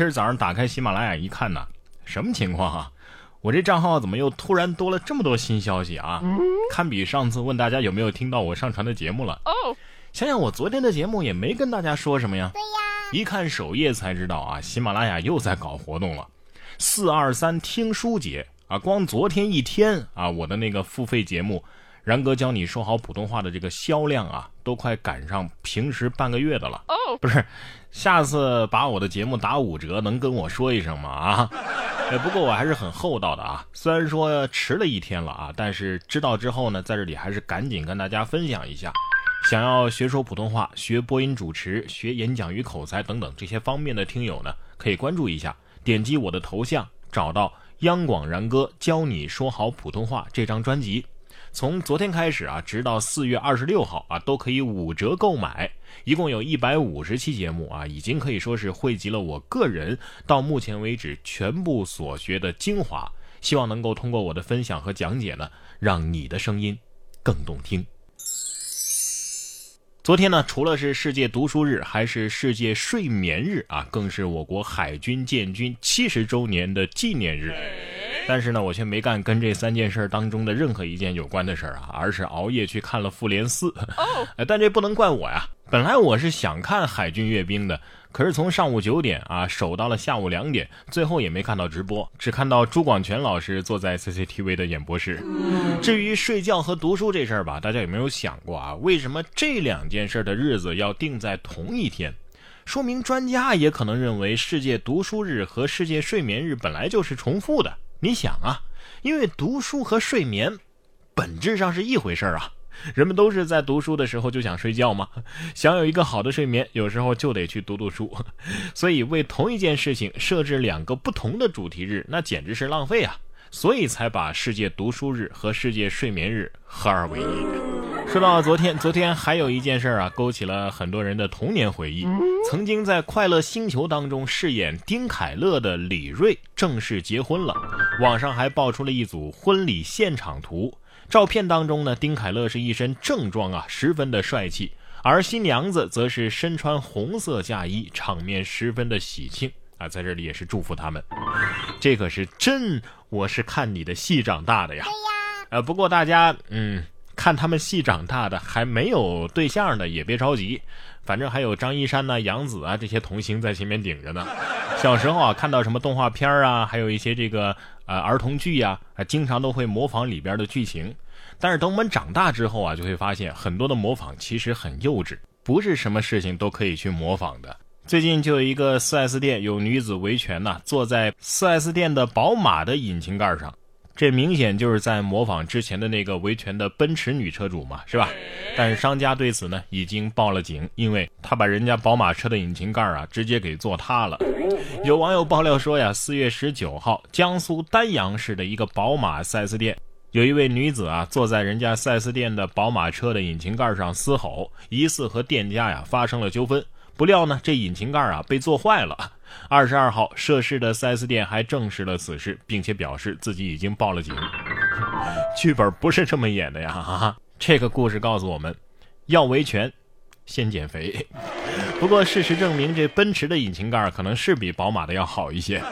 今儿早上打开喜马拉雅一看呢，什么情况啊？我这账号怎么又突然多了这么多新消息啊？堪比上次问大家有没有听到我上传的节目了。哦，想想我昨天的节目也没跟大家说什么呀。对呀，一看首页才知道啊，喜马拉雅又在搞活动了，四二三听书节啊！光昨天一天啊，我的那个付费节目。然哥教你说好普通话的这个销量啊，都快赶上平时半个月的了。哦，不是，下次把我的节目打五折，能跟我说一声吗？啊，不过我还是很厚道的啊，虽然说迟了一天了啊，但是知道之后呢，在这里还是赶紧跟大家分享一下。想要学说普通话、学播音主持、学演讲与口才等等这些方面的听友呢，可以关注一下，点击我的头像，找到央广然哥教你说好普通话这张专辑。从昨天开始啊，直到四月二十六号啊，都可以五折购买。一共有一百五十期节目啊，已经可以说是汇集了我个人到目前为止全部所学的精华。希望能够通过我的分享和讲解呢，让你的声音更动听。昨天呢，除了是世界读书日，还是世界睡眠日啊，更是我国海军建军七十周年的纪念日。但是呢，我却没干跟这三件事当中的任何一件有关的事儿啊，而是熬夜去看了《复联四》。哦，但这不能怪我呀。本来我是想看海军阅兵的，可是从上午九点啊守到了下午两点，最后也没看到直播，只看到朱广权老师坐在 CCTV 的演播室。至于睡觉和读书这事儿吧，大家有没有想过啊？为什么这两件事的日子要定在同一天？说明专家也可能认为世界读书日和世界睡眠日本来就是重复的。你想啊，因为读书和睡眠本质上是一回事儿啊。人们都是在读书的时候就想睡觉吗？想有一个好的睡眠，有时候就得去读读书。所以为同一件事情设置两个不同的主题日，那简直是浪费啊！所以才把世界读书日和世界睡眠日合二为一。说到昨天，昨天还有一件事啊，勾起了很多人的童年回忆。曾经在《快乐星球》当中饰演丁凯乐的李锐正式结婚了，网上还爆出了一组婚礼现场图。照片当中呢，丁凯乐是一身正装啊，十分的帅气，而新娘子则是身穿红色嫁衣，场面十分的喜庆啊。在这里也是祝福他们。这可是真，我是看你的戏长大的呀。呃，不过大家嗯。看他们戏长大的还没有对象的也别着急，反正还有张一山呐、杨紫啊这些童星在前面顶着呢。小时候啊，看到什么动画片啊，还有一些这个呃儿童剧呀，经常都会模仿里边的剧情。但是等我们长大之后啊，就会发现很多的模仿其实很幼稚，不是什么事情都可以去模仿的。最近就有一个 4S 店有女子维权呐，坐在 4S 店的宝马的引擎盖上。这明显就是在模仿之前的那个维权的奔驰女车主嘛，是吧？但是商家对此呢已经报了警，因为他把人家宝马车的引擎盖啊直接给坐塌了。有网友爆料说呀，四月十九号，江苏丹阳市的一个宝马 4S 店，有一位女子啊坐在人家 4S 店的宝马车的引擎盖上嘶吼，疑似和店家呀发生了纠纷。不料呢，这引擎盖啊被坐坏了。二十二号，涉事的 4S 店还证实了此事，并且表示自己已经报了警。剧本不是这么演的呀！哈哈，这个故事告诉我们，要维权，先减肥。不过事实证明，这奔驰的引擎盖可能是比宝马的要好一些。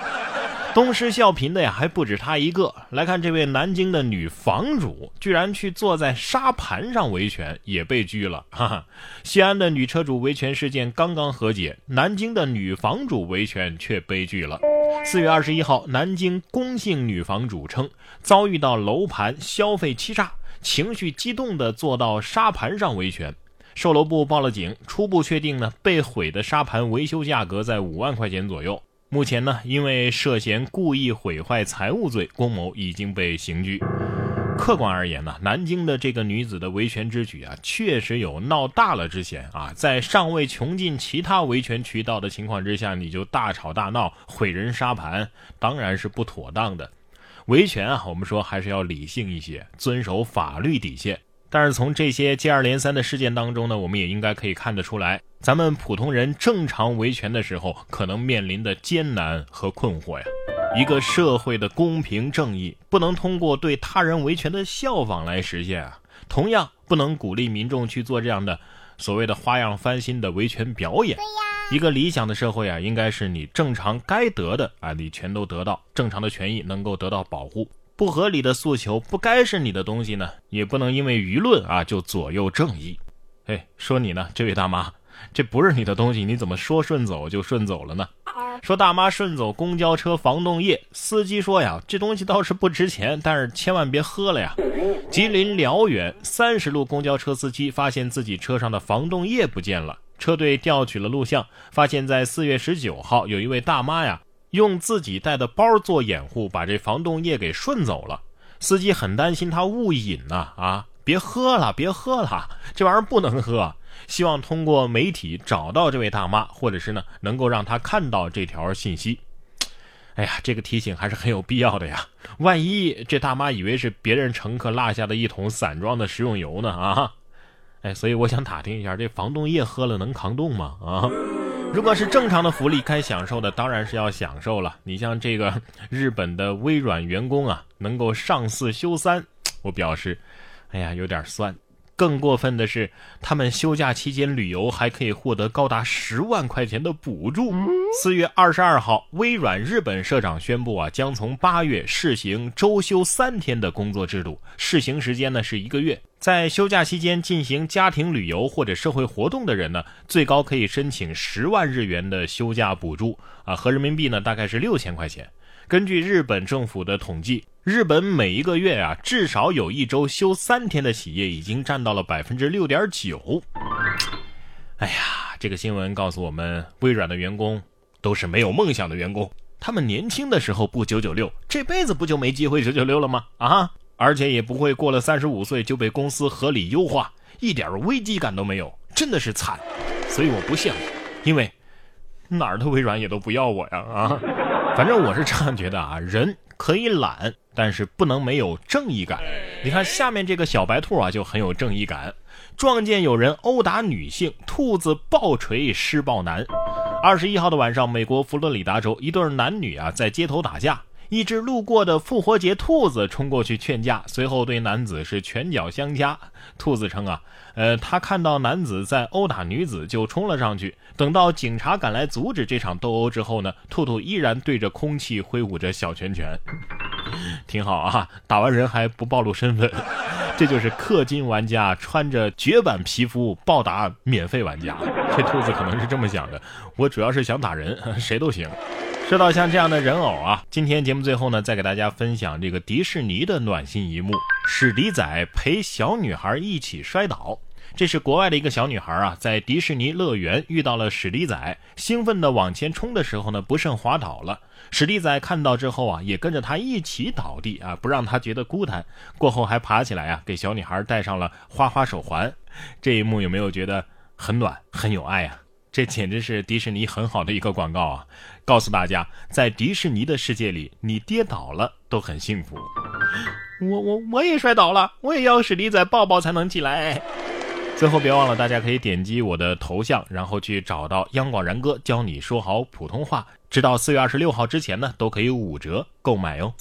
东施效颦的呀，还不止他一个。来看这位南京的女房主，居然去坐在沙盘上维权，也被拘了。哈哈，西安的女车主维权事件刚刚和解，南京的女房主维权却悲剧了。四月二十一号，南京龚姓女房主称遭遇到楼盘消费欺诈，情绪激动地坐到沙盘上维权，售楼部报了警，初步确定呢，被毁的沙盘维修价格在五万块钱左右。目前呢，因为涉嫌故意毁坏财物罪，龚某已经被刑拘。客观而言呢，南京的这个女子的维权之举啊，确实有闹大了之嫌啊。在尚未穷尽其他维权渠道的情况之下，你就大吵大闹毁人沙盘，当然是不妥当的。维权啊，我们说还是要理性一些，遵守法律底线。但是从这些接二连三的事件当中呢，我们也应该可以看得出来，咱们普通人正常维权的时候可能面临的艰难和困惑呀。一个社会的公平正义不能通过对他人维权的效仿来实现啊，同样不能鼓励民众去做这样的所谓的花样翻新的维权表演。一个理想的社会啊，应该是你正常该得的啊，你全都得到，正常的权益能够得到保护。不合理的诉求，不该是你的东西呢，也不能因为舆论啊就左右正义。哎，说你呢，这位大妈，这不是你的东西，你怎么说顺走就顺走了呢？说大妈顺走公交车防冻液，司机说呀，这东西倒是不值钱，但是千万别喝了呀。吉林辽源三十路公交车司机发现自己车上的防冻液不见了。车队调取了录像，发现，在四月十九号，有一位大妈呀，用自己带的包做掩护，把这防冻液给顺走了。司机很担心他误饮呐，啊，别喝了，别喝了，这玩意儿不能喝。希望通过媒体找到这位大妈，或者是呢，能够让她看到这条信息。哎呀，这个提醒还是很有必要的呀。万一这大妈以为是别人乘客落下的一桶散装的食用油呢？啊？哎，所以我想打听一下，这防冻液喝了能抗冻吗？啊，如果是正常的福利，该享受的当然是要享受了。你像这个日本的微软员工啊，能够上四休三，我表示，哎呀，有点酸。更过分的是，他们休假期间旅游还可以获得高达十万块钱的补助。四月二十二号，微软日本社长宣布啊，将从八月试行周休三天的工作制度，试行时间呢是一个月。在休假期间进行家庭旅游或者社会活动的人呢，最高可以申请十万日元的休假补助啊，合人民币呢大概是六千块钱。根据日本政府的统计，日本每一个月啊，至少有一周休三天的企业已经占到了百分之六点九。哎呀，这个新闻告诉我们，微软的员工都是没有梦想的员工。他们年轻的时候不九九六，这辈子不就没机会九九六了吗？啊，而且也不会过了三十五岁就被公司合理优化，一点危机感都没有，真的是惨。所以我不羡慕，因为哪儿的微软也都不要我呀！啊。反正我是这样觉得啊，人可以懒，但是不能没有正义感。你看下面这个小白兔啊，就很有正义感。撞见有人殴打女性，兔子暴锤施暴男。二十一号的晚上，美国佛罗里达州一对男女啊在街头打架，一只路过的复活节兔子冲过去劝架，随后对男子是拳脚相加。兔子称啊。呃，他看到男子在殴打女子，就冲了上去。等到警察赶来阻止这场斗殴之后呢，兔兔依然对着空气挥舞着小拳拳，挺好啊！打完人还不暴露身份，这就是氪金玩家穿着绝版皮肤暴打免费玩家。这兔子可能是这么想的：我主要是想打人，谁都行。说到像这样的人偶啊，今天节目最后呢，再给大家分享这个迪士尼的暖心一幕：史迪仔陪小女孩一起摔倒。这是国外的一个小女孩啊，在迪士尼乐园遇到了史迪仔，兴奋的往前冲的时候呢，不慎滑倒了。史迪仔看到之后啊，也跟着她一起倒地啊，不让她觉得孤单。过后还爬起来啊，给小女孩戴上了花花手环。这一幕有没有觉得很暖、很有爱啊？这简直是迪士尼很好的一个广告啊！告诉大家，在迪士尼的世界里，你跌倒了都很幸福。我我我也摔倒了，我也要史迪仔抱抱才能起来。最后别忘了，大家可以点击我的头像，然后去找到央广然哥教你说好普通话。直到四月二十六号之前呢，都可以五折购买哟。